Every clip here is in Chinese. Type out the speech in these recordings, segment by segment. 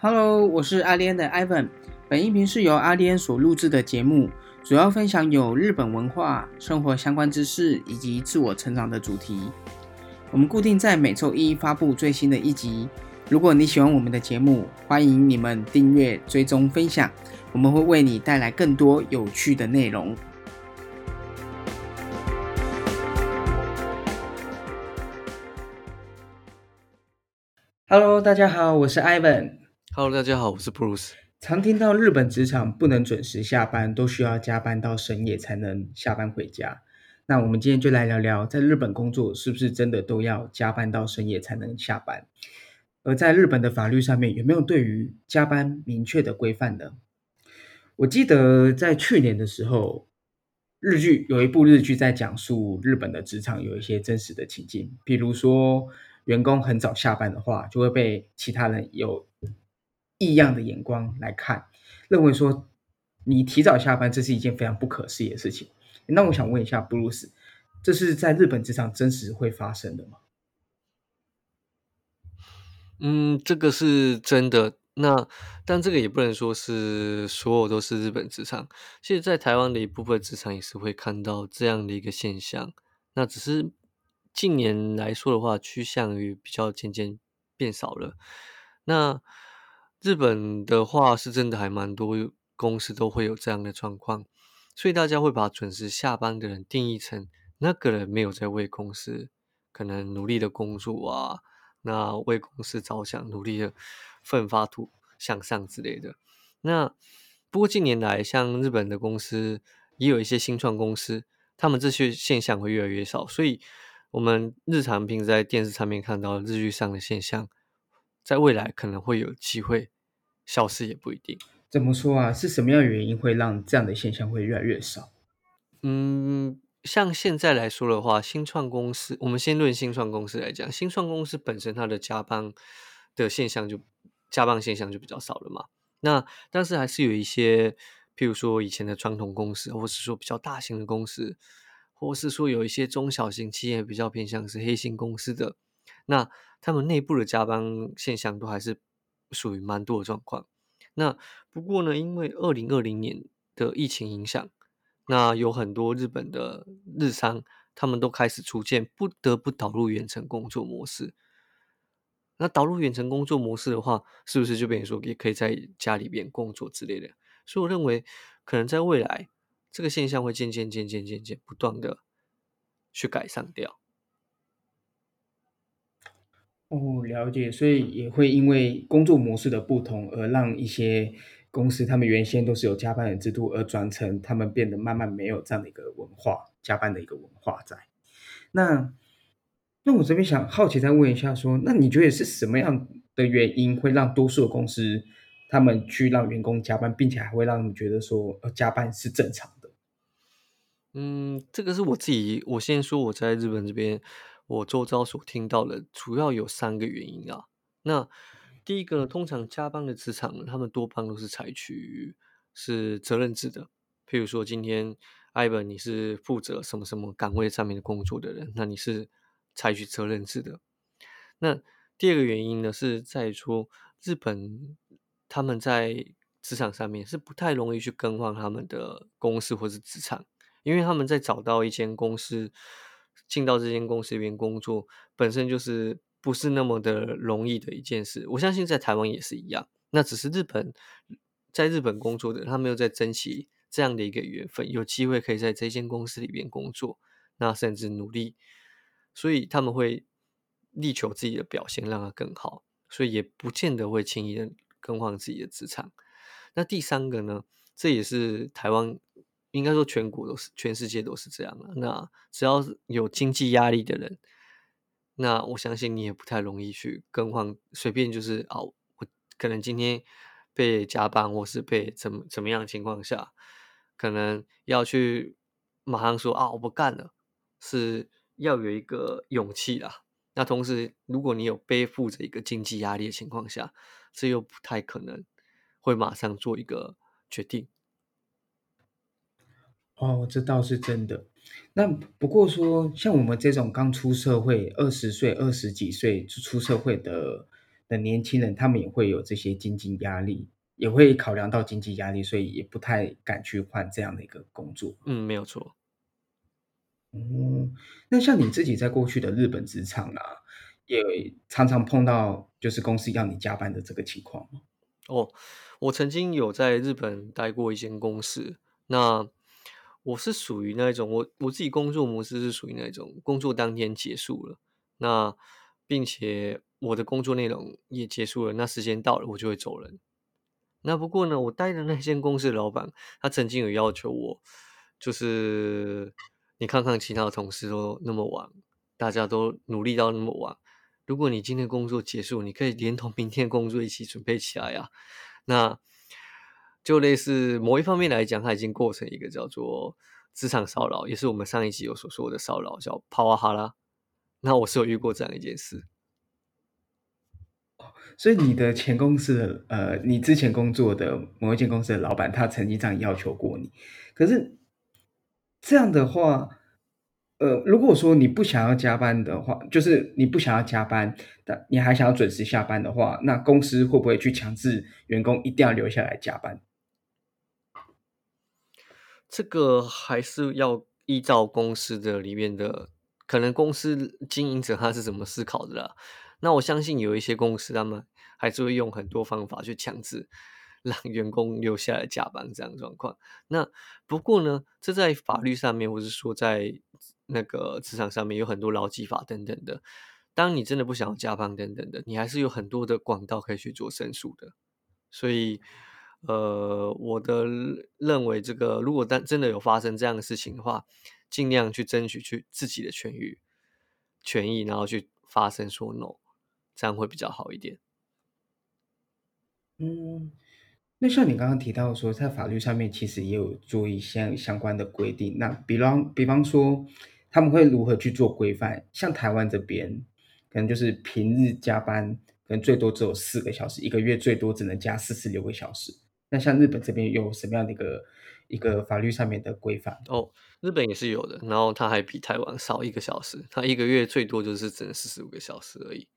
Hello，我是阿联的 Ivan。本音频是由阿联所录制的节目，主要分享有日本文化、生活相关知识以及自我成长的主题。我们固定在每周一发布最新的一集。如果你喜欢我们的节目，欢迎你们订阅、追踪、分享，我们会为你带来更多有趣的内容。Hello，大家好，我是 Ivan。Hello，大家好，我是 Bruce。常听到日本职场不能准时下班，都需要加班到深夜才能下班回家。那我们今天就来聊聊，在日本工作是不是真的都要加班到深夜才能下班？而在日本的法律上面，有没有对于加班明确的规范呢？我记得在去年的时候，日剧有一部日剧在讲述日本的职场有一些真实的情境，比如说员工很早下班的话，就会被其他人有异样的眼光来看，认为说你提早下班这是一件非常不可思议的事情。那我想问一下布鲁斯，这是在日本职场真实会发生的吗？嗯，这个是真的。那但这个也不能说是所有都是日本职场，其实，在台湾的一部分职场也是会看到这样的一个现象。那只是近年来说的话，趋向于比较渐渐变少了。那日本的话，是真的还蛮多公司都会有这样的状况，所以大家会把准时下班的人定义成那个人没有在为公司可能努力的工作啊。那为公司着想，努力的奋发图向上之类的。那不过近年来，像日本的公司也有一些新创公司，他们这些现象会越来越少。所以，我们日常平时在电视上面看到日剧上的现象，在未来可能会有机会消失，也不一定。怎么说啊？是什么样的原因会让这样的现象会越来越少？嗯。像现在来说的话，新创公司，我们先论新创公司来讲，新创公司本身它的加班的现象就加班现象就比较少了嘛。那但是还是有一些，譬如说以前的传统公司，或是说比较大型的公司，或是说有一些中小型企业比较偏向是黑心公司的，那他们内部的加班现象都还是属于蛮多的状况。那不过呢，因为二零二零年的疫情影响。那有很多日本的日商，他们都开始逐渐不得不导入远程工作模式。那导入远程工作模式的话，是不是就变成说也可以在家里边工作之类的？所以我认为，可能在未来，这个现象会渐渐、渐渐、渐渐不断的去改善掉。哦，了解。所以也会因为工作模式的不同，而让一些。公司他们原先都是有加班的制度，而转成他们变得慢慢没有这样的一个文化，加班的一个文化在。那那我这边想好奇再问一下，说那你觉得是什么样的原因会让多数的公司他们去让员工加班，并且还会让你觉得说呃加班是正常的？嗯，这个是我自己，我先说我在日本这边我周遭所听到的，主要有三个原因啊。那第一个呢，通常加班的职场，他们多半都是采取是责任制的。譬如说，今天艾文你是负责什么什么岗位上面的工作的人，那你是采取责任制的。那第二个原因呢，是在说日本他们在职场上面是不太容易去更换他们的公司或是职场，因为他们在找到一间公司，进到这间公司里面工作，本身就是。不是那么的容易的一件事，我相信在台湾也是一样。那只是日本在日本工作的，他没有在珍惜这样的一个缘分，有机会可以在这间公司里边工作，那甚至努力，所以他们会力求自己的表现让它更好，所以也不见得会轻易的更换自己的职场。那第三个呢，这也是台湾应该说全国都是，全世界都是这样的。那只要有经济压力的人。那我相信你也不太容易去更换，随便就是哦，我可能今天被加班，或是被怎么怎么样的情况下，可能要去马上说啊，我不干了，是要有一个勇气啦。那同时，如果你有背负着一个经济压力的情况下，这又不太可能会马上做一个决定。哦，这倒是真的。那不过说，像我们这种刚出社会、二十岁、二十几岁就出社会的的年轻人，他们也会有这些经济压力，也会考量到经济压力，所以也不太敢去换这样的一个工作。嗯，没有错。嗯，那像你自己在过去的日本职场啊，也常常碰到就是公司要你加班的这个情况吗？哦，我曾经有在日本待过一间公司，那我是属于那种我我自己工作模式是属于那种工作当天结束了，那并且我的工作内容也结束了，那时间到了我就会走人。那不过呢，我待的那间公司的老板，他曾经有要求我，就是你看看其他的同事都那么晚，大家都努力到那么晚，如果你今天工作结束，你可以连同明天工作一起准备起来呀。那就类似某一方面来讲，它已经构成一个叫做职场骚扰，也是我们上一集有所说的骚扰，叫帕瓦哈拉。那我是有遇过这样一件事。所以你的前公司的呃，你之前工作的某一间公司的老板，他曾经这样要求过你。可是这样的话，呃，如果说你不想要加班的话，就是你不想要加班，但你还想要准时下班的话，那公司会不会去强制员工一定要留下来加班？这个还是要依照公司的里面的，可能公司经营者他是怎么思考的啦。那我相信有一些公司，他们还是会用很多方法去强制让员工留下来加班这样状况。那不过呢，这在法律上面，或是说在那个职场上面，有很多劳基法等等的。当你真的不想要加班等等的，你还是有很多的管道可以去做申诉的。所以，呃，我的认为，这个如果但真的有发生这样的事情的话，尽量去争取去自己的权益，权益，然后去发声说 no。这样会比较好一点。嗯，那像你刚刚提到说，在法律上面其实也有做一些相关的规定。那比方比方说，他们会如何去做规范？像台湾这边，可能就是平日加班，可能最多只有四个小时，一个月最多只能加四十六个小时。那像日本这边有什么样的一个一个法律上面的规范？哦，日本也是有的，然后它还比台湾少一个小时，它一个月最多就是只能四十五个小时而已。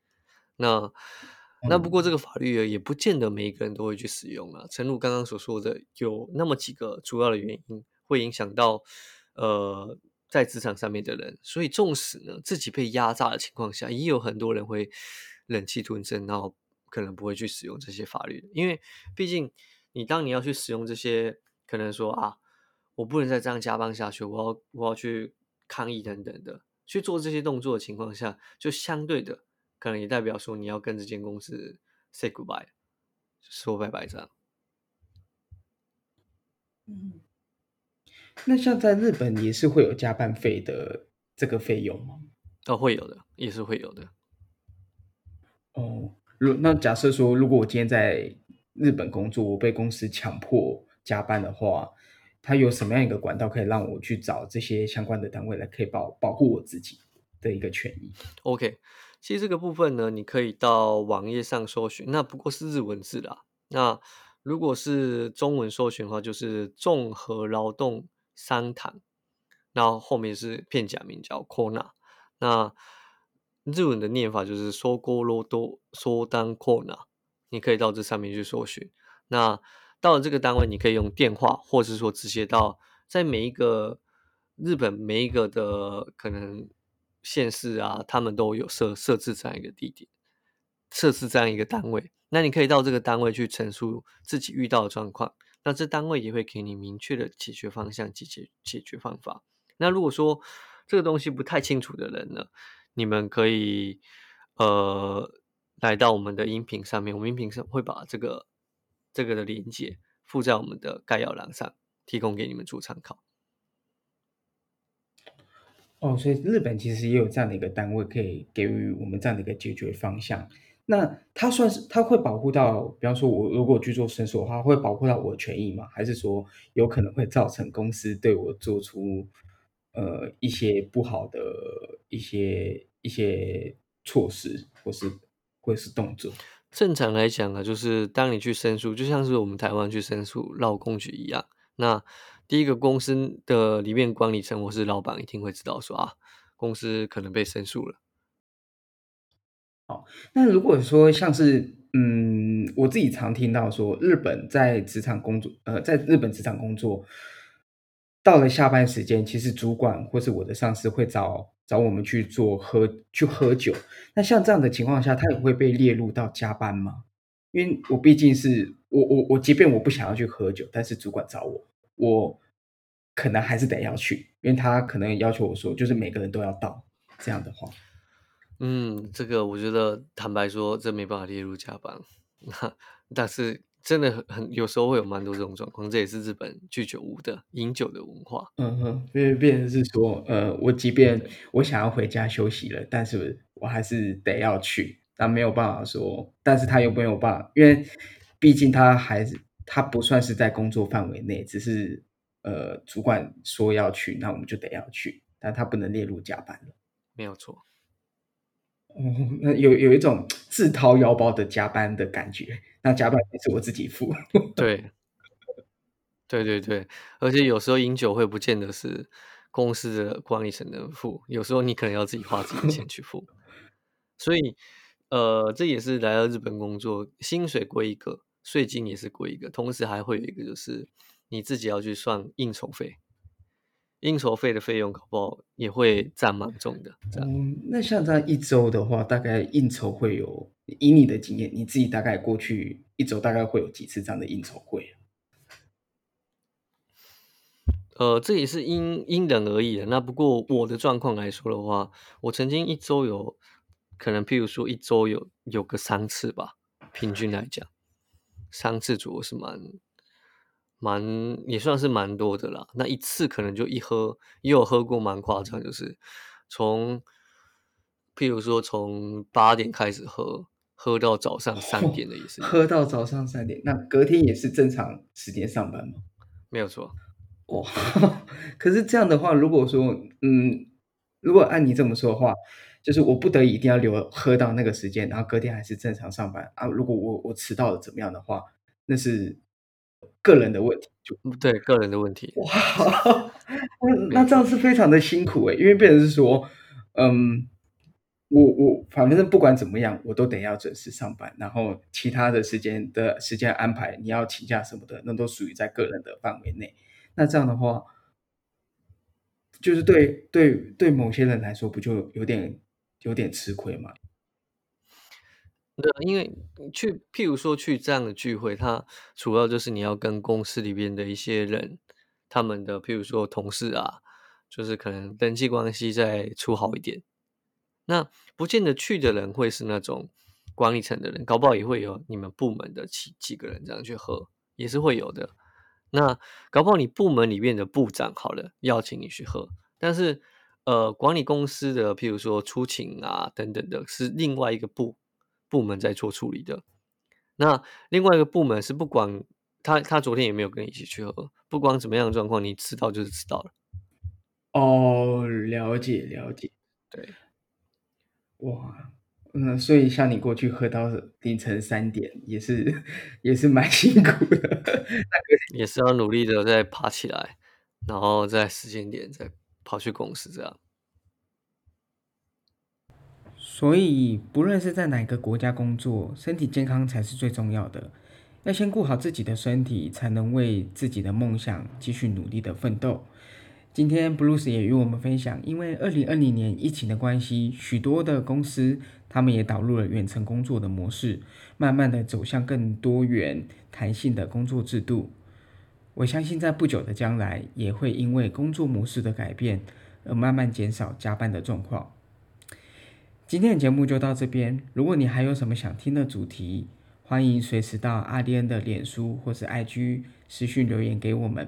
那那不过这个法律也不见得每一个人都会去使用啊。陈如刚刚所说的，有那么几个主要的原因会影响到呃在职场上面的人，所以纵使呢自己被压榨的情况下，也有很多人会忍气吞声，然后可能不会去使用这些法律。因为毕竟你当你要去使用这些，可能说啊，我不能再这样加班下去，我要我要去抗议等等的去做这些动作的情况下，就相对的。可能也代表说你要跟这间公司 say goodbye，说拜拜这样。嗯，那像在日本也是会有加班费的这个费用吗？哦，会有的，也是会有的。哦，如那假设说，如果我今天在日本工作，我被公司强迫加班的话，他有什么样一个管道可以让我去找这些相关的单位来可以保保护我自己的一个权益？OK。其实这个部分呢，你可以到网页上搜寻，那不过是日文字啦。那如果是中文搜寻的话，就是综合劳动商谈，然后后面是片假名叫 Kona。那日文的念法就是说锅罗多说当 Kona，你可以到这上面去搜寻。那到了这个单位，你可以用电话，或者是说直接到在每一个日本每一个的可能。县市啊，他们都有设设置这样一个地点，设置这样一个单位。那你可以到这个单位去陈述自己遇到的状况，那这单位也会给你明确的解决方向及解解决方法。那如果说这个东西不太清楚的人呢，你们可以呃来到我们的音频上面，我们音频上会把这个这个的连接附在我们的概要栏上，提供给你们做参考。哦，所以日本其实也有这样的一个单位，可以给予我们这样的一个解决方向。那它算是它会保护到，比方说我如果去做申诉的话，会保护到我的权益吗？还是说有可能会造成公司对我做出呃一些不好的一些一些措施，或是或是动作？正常来讲啊，就是当你去申诉，就像是我们台湾去申诉劳工局一样，那。第一个公司的里面管理层或是老板一定会知道说啊，公司可能被申诉了。好，那如果说像是嗯，我自己常听到说，日本在职场工作，呃，在日本职场工作，到了下班时间，其实主管或是我的上司会找找我们去做喝去喝酒。那像这样的情况下，他也会被列入到加班吗？因为我毕竟是我我我，即便我不想要去喝酒，但是主管找我，我可能还是得要去，因为他可能要求我说，就是每个人都要到这样的话。嗯，这个我觉得坦白说，这没办法列入加班。那但是真的很很有时候会有蛮多这种状况，这也是日本居酒屋的饮酒的文化。嗯哼，因为变成是说，呃，我即便我想要回家休息了，但是我还是得要去。但没有办法说，但是他又没有办法，因为毕竟他还是他不算是在工作范围内，只是呃主管说要去，那我们就得要去，但他不能列入加班了。没有错。哦，那有有一种自掏腰包的加班的感觉，那加班费是我自己付。对，对对对，而且有时候饮酒会不见得是公司的管理层能付，有时候你可能要自己花自己的钱去付。所以，呃，这也是来到日本工作，薪水归一个，税金也是归一个，同时还会有一个就是你自己要去算应酬费。应酬费的费用搞不好也会占蛮重的。嗯，那像这样一周的话，大概应酬会有，以你的经验，你自己大概过去一周大概会有几次这样的应酬会？呃，这也是因因人而异的。那不过我的状况来说的话，我曾经一周有可能，譬如说一周有有个三次吧，平均来讲，三次左右是蛮。蛮也算是蛮多的啦，那一次可能就一喝，也有喝过蛮夸张，就是从，譬如说从八点开始喝，喝到早上三点的意思。喝到早上三点，那隔天也是正常时间上班吗？没有错。哇，可是这样的话，如果说，嗯，如果按你这么说的话，就是我不得已一定要留喝到那个时间，然后隔天还是正常上班啊？如果我我迟到了怎么样的话，那是。个人的问题，就对个人的问题。哇，那那这样是非常的辛苦诶，因为变成是说，嗯，我我反正不管怎么样，我都得要准时上班，然后其他的时间的时间安排，你要请假什么的，那都属于在个人的范围内。那这样的话，就是对对对某些人来说，不就有点有点吃亏嘛？对，因为去，譬如说去这样的聚会，它主要就是你要跟公司里边的一些人，他们的譬如说同事啊，就是可能人际关系再处好一点。那不见得去的人会是那种管理层的人，搞不好也会有你们部门的几几个人这样去喝，也是会有的。那搞不好你部门里面的部长好了，邀请你去喝，但是呃，管理公司的譬如说出勤啊等等的，是另外一个部。部门在做处理的，那另外一个部门是不管他，他昨天也没有跟你一起去喝，不管怎么样的状况，你知道就是迟到了。哦，了解了解，对，哇，嗯，所以像你过去喝到凌晨三点，也是也是蛮辛苦的，那个也是要努力的再爬起来，然后在时间点再跑去公司这样。所以，不论是在哪个国家工作，身体健康才是最重要的。要先顾好自己的身体，才能为自己的梦想继续努力的奋斗。今天，Bruce 也与我们分享，因为二零二零年疫情的关系，许多的公司他们也导入了远程工作的模式，慢慢的走向更多元、弹性的工作制度。我相信，在不久的将来，也会因为工作模式的改变，而慢慢减少加班的状况。今天的节目就到这边。如果你还有什么想听的主题，欢迎随时到阿迪恩的脸书或是 IG 私讯留言给我们。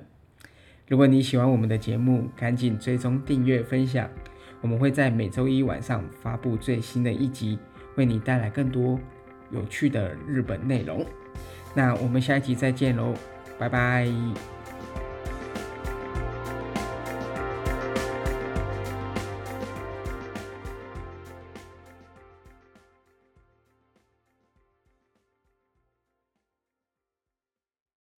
如果你喜欢我们的节目，赶紧追踪订阅分享。我们会在每周一晚上发布最新的一集，为你带来更多有趣的日本内容。那我们下一集再见喽，拜拜。